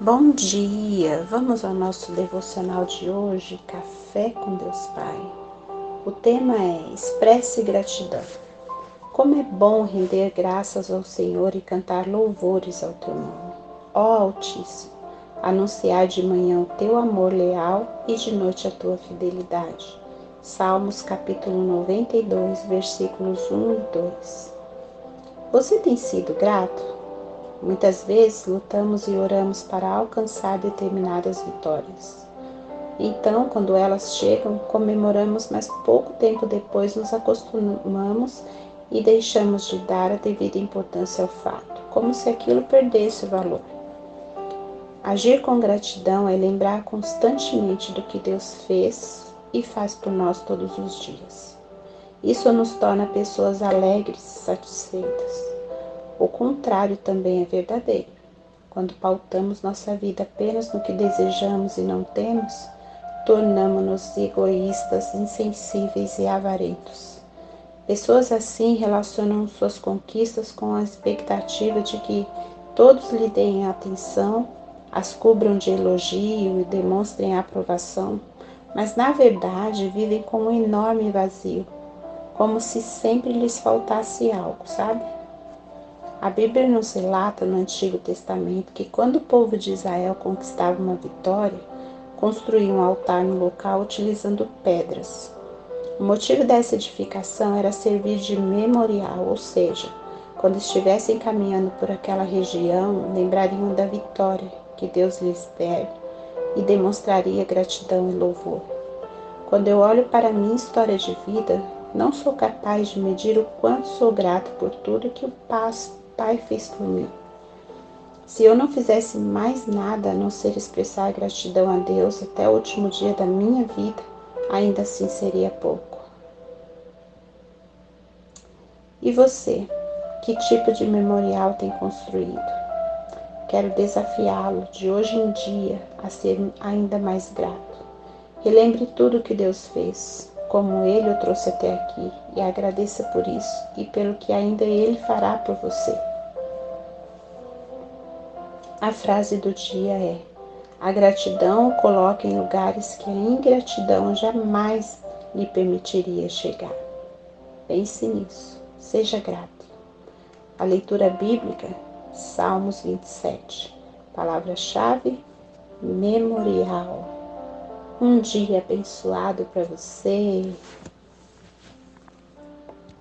Bom dia! Vamos ao nosso devocional de hoje, Café com Deus Pai. O tema é Expresse gratidão. Como é bom render graças ao Senhor e cantar louvores ao teu nome. Ó Altíssimo, anunciar de manhã o teu amor leal e de noite a tua fidelidade. Salmos capítulo 92, versículos 1 e 2. Você tem sido grato? Muitas vezes lutamos e oramos para alcançar determinadas vitórias. Então, quando elas chegam, comemoramos, mas pouco tempo depois nos acostumamos e deixamos de dar a devida importância ao fato, como se aquilo perdesse o valor. Agir com gratidão é lembrar constantemente do que Deus fez e faz por nós todos os dias. Isso nos torna pessoas alegres satisfeitas. O contrário também é verdadeiro. Quando pautamos nossa vida apenas no que desejamos e não temos, tornamos-nos egoístas, insensíveis e avarentos. Pessoas assim relacionam suas conquistas com a expectativa de que todos lhe deem atenção, as cubram de elogio e demonstrem aprovação, mas na verdade vivem com um enorme vazio, como se sempre lhes faltasse algo, sabe? A Bíblia nos relata no Antigo Testamento que quando o povo de Israel conquistava uma vitória, construía um altar no local utilizando pedras. O motivo dessa edificação era servir de memorial, ou seja, quando estivessem caminhando por aquela região, lembrariam da vitória que Deus lhes der e demonstraria gratidão e louvor. Quando eu olho para a minha história de vida, não sou capaz de medir o quanto sou grato por tudo que o passo Pai fez por mim. Se eu não fizesse mais nada a não ser expressar gratidão a Deus até o último dia da minha vida, ainda assim seria pouco. E você, que tipo de memorial tem construído? Quero desafiá-lo de hoje em dia a ser ainda mais grato. Relembre tudo que Deus fez, como Ele o trouxe até aqui, e agradeça por isso e pelo que ainda Ele fará por você. A frase do dia é: A gratidão coloca em lugares que a ingratidão jamais lhe permitiria chegar. Pense nisso, seja grato. A leitura bíblica, Salmos 27. Palavra-chave: memorial. Um dia abençoado para você.